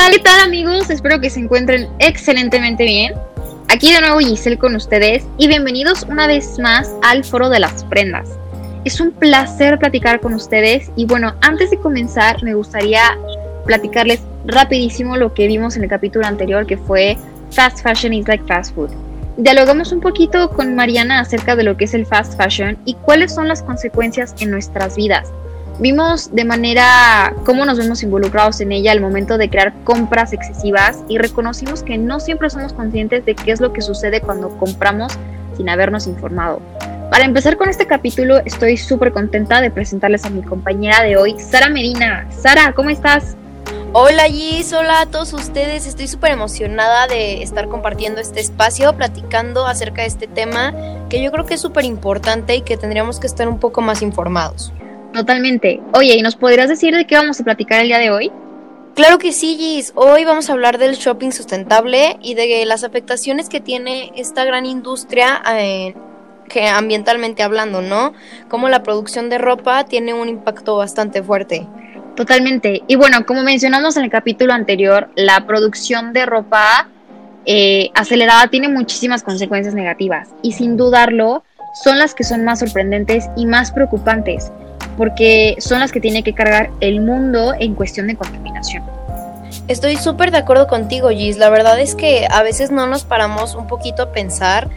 tal? ¿Qué tal amigos? Espero que se encuentren excelentemente bien. Aquí de nuevo Giselle con ustedes y bienvenidos una vez más al Foro de las Prendas. Es un placer platicar con ustedes y bueno, antes de comenzar me gustaría platicarles rapidísimo lo que vimos en el capítulo anterior que fue Fast Fashion is like Fast Food. Dialogamos un poquito con Mariana acerca de lo que es el fast fashion y cuáles son las consecuencias en nuestras vidas Vimos de manera cómo nos vemos involucrados en ella al momento de crear compras excesivas y reconocimos que no siempre somos conscientes de qué es lo que sucede cuando compramos sin habernos informado. Para empezar con este capítulo, estoy súper contenta de presentarles a mi compañera de hoy, Sara Medina. Sara, ¿cómo estás? Hola Gis, hola a todos ustedes. Estoy súper emocionada de estar compartiendo este espacio, platicando acerca de este tema que yo creo que es súper importante y que tendríamos que estar un poco más informados. Totalmente. Oye, ¿y nos podrías decir de qué vamos a platicar el día de hoy? Claro que sí, Gis. Hoy vamos a hablar del shopping sustentable y de las afectaciones que tiene esta gran industria eh, que ambientalmente hablando, ¿no? Como la producción de ropa tiene un impacto bastante fuerte. Totalmente. Y bueno, como mencionamos en el capítulo anterior, la producción de ropa eh, acelerada tiene muchísimas consecuencias negativas y sin dudarlo son las que son más sorprendentes y más preocupantes porque son las que tiene que cargar el mundo en cuestión de contaminación. Estoy súper de acuerdo contigo, Gis. La verdad es que a veces no nos paramos un poquito a pensar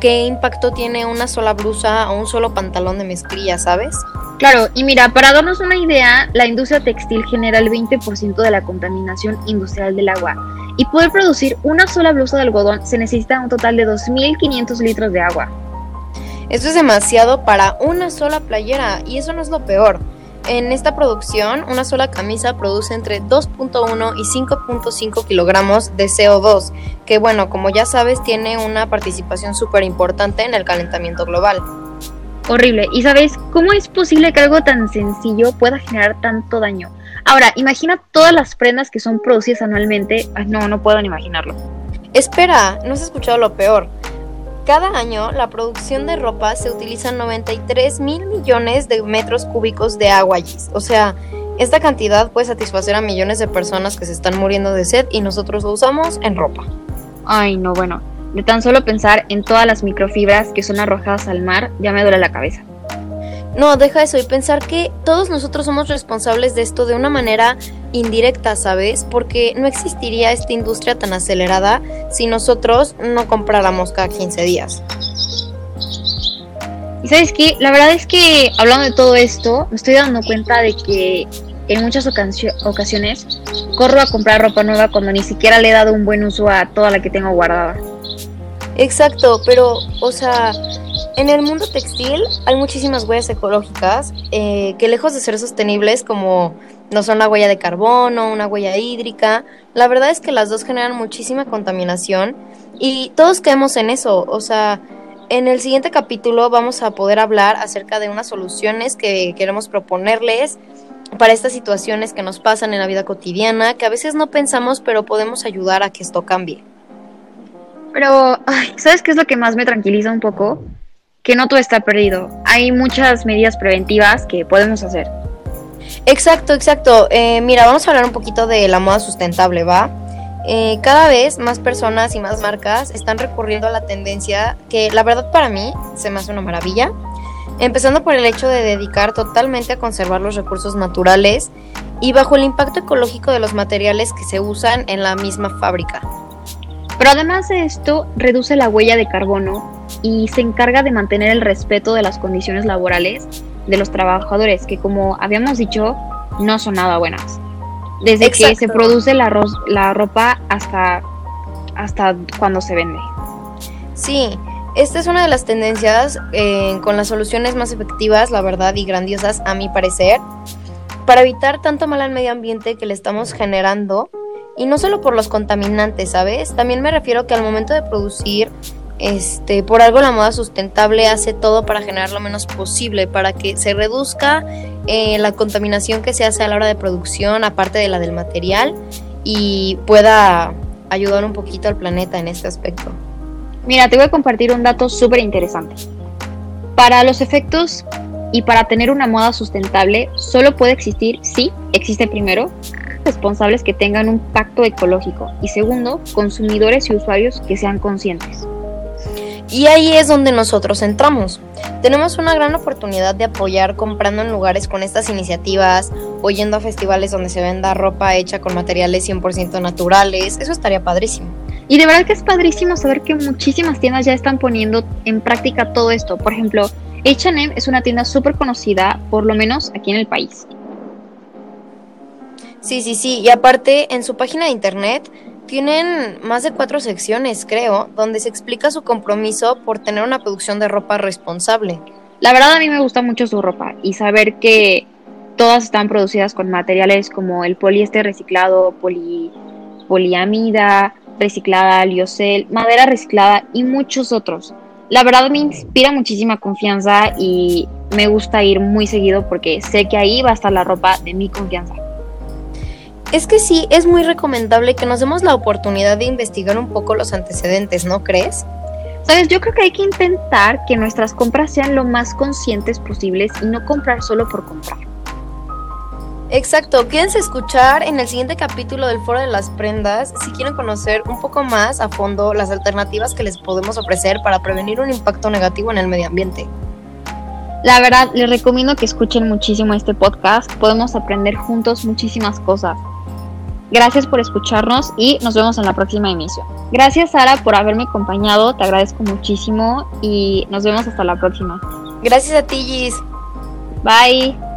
qué impacto tiene una sola blusa o un solo pantalón de mezclilla, ¿sabes? Claro, y mira, para darnos una idea, la industria textil genera el 20% de la contaminación industrial del agua. Y poder producir una sola blusa de algodón se necesita un total de 2.500 litros de agua. Esto es demasiado para una sola playera y eso no es lo peor. En esta producción, una sola camisa produce entre 2.1 y 5.5 kilogramos de CO2, que bueno, como ya sabes, tiene una participación súper importante en el calentamiento global. Horrible. ¿Y sabes cómo es posible que algo tan sencillo pueda generar tanto daño? Ahora, imagina todas las prendas que son producidas anualmente. no, no puedo ni imaginarlo. Espera, no has escuchado lo peor. Cada año, la producción de ropa se utiliza 93 mil millones de metros cúbicos de agua. O sea, esta cantidad puede satisfacer a millones de personas que se están muriendo de sed y nosotros lo usamos en ropa. Ay, no, bueno, de tan solo pensar en todas las microfibras que son arrojadas al mar, ya me duele la cabeza. No, deja eso y pensar que todos nosotros somos responsables de esto de una manera indirecta, ¿sabes? Porque no existiría esta industria tan acelerada si nosotros no compráramos cada 15 días. Y sabes qué, la verdad es que hablando de todo esto, me estoy dando cuenta de que en muchas ocasiones corro a comprar ropa nueva cuando ni siquiera le he dado un buen uso a toda la que tengo guardada. Exacto, pero, o sea, en el mundo textil hay muchísimas huellas ecológicas eh, que lejos de ser sostenibles como no son la huella de carbono, una huella hídrica, la verdad es que las dos generan muchísima contaminación y todos caemos en eso. O sea, en el siguiente capítulo vamos a poder hablar acerca de unas soluciones que queremos proponerles para estas situaciones que nos pasan en la vida cotidiana, que a veces no pensamos, pero podemos ayudar a que esto cambie. Pero, ¿sabes qué es lo que más me tranquiliza un poco? Que no todo está perdido. Hay muchas medidas preventivas que podemos hacer. Exacto, exacto. Eh, mira, vamos a hablar un poquito de la moda sustentable, ¿va? Eh, cada vez más personas y más marcas están recurriendo a la tendencia que la verdad para mí se me hace una maravilla. Empezando por el hecho de dedicar totalmente a conservar los recursos naturales y bajo el impacto ecológico de los materiales que se usan en la misma fábrica. Pero además de esto, reduce la huella de carbono y se encarga de mantener el respeto de las condiciones laborales de los trabajadores, que como habíamos dicho, no son nada buenas. Desde que se produce la, la ropa hasta, hasta cuando se vende. Sí, esta es una de las tendencias eh, con las soluciones más efectivas, la verdad, y grandiosas a mi parecer, para evitar tanto mal al medio ambiente que le estamos generando. Y no solo por los contaminantes, ¿sabes? También me refiero que al momento de producir este, por algo la moda sustentable hace todo para generar lo menos posible, para que se reduzca eh, la contaminación que se hace a la hora de producción, aparte de la del material, y pueda ayudar un poquito al planeta en este aspecto. Mira, te voy a compartir un dato súper interesante. Para los efectos y para tener una moda sustentable, solo puede existir, sí, existe primero, responsables que tengan un impacto ecológico. Y segundo, consumidores y usuarios que sean conscientes. Y ahí es donde nosotros entramos. Tenemos una gran oportunidad de apoyar comprando en lugares con estas iniciativas o yendo a festivales donde se venda ropa hecha con materiales 100% naturales. Eso estaría padrísimo. Y de verdad que es padrísimo saber que muchísimas tiendas ya están poniendo en práctica todo esto. Por ejemplo, HM es una tienda súper conocida, por lo menos aquí en el país. Sí, sí, sí. Y aparte, en su página de internet tienen más de cuatro secciones, creo, donde se explica su compromiso por tener una producción de ropa responsable. La verdad a mí me gusta mucho su ropa y saber que todas están producidas con materiales como el poliéster reciclado, poli, poliamida reciclada, liocel, madera reciclada y muchos otros. La verdad me inspira muchísima confianza y me gusta ir muy seguido porque sé que ahí va a estar la ropa de mi confianza. Es que sí, es muy recomendable que nos demos la oportunidad de investigar un poco los antecedentes, ¿no crees? Sabes, yo creo que hay que intentar que nuestras compras sean lo más conscientes posibles y no comprar solo por comprar. Exacto, quédense a escuchar en el siguiente capítulo del Foro de las Prendas si quieren conocer un poco más a fondo las alternativas que les podemos ofrecer para prevenir un impacto negativo en el medio ambiente. La verdad, les recomiendo que escuchen muchísimo este podcast, podemos aprender juntos muchísimas cosas. Gracias por escucharnos y nos vemos en la próxima emisión. Gracias Sara por haberme acompañado, te agradezco muchísimo y nos vemos hasta la próxima. Gracias a ti Gis. Bye.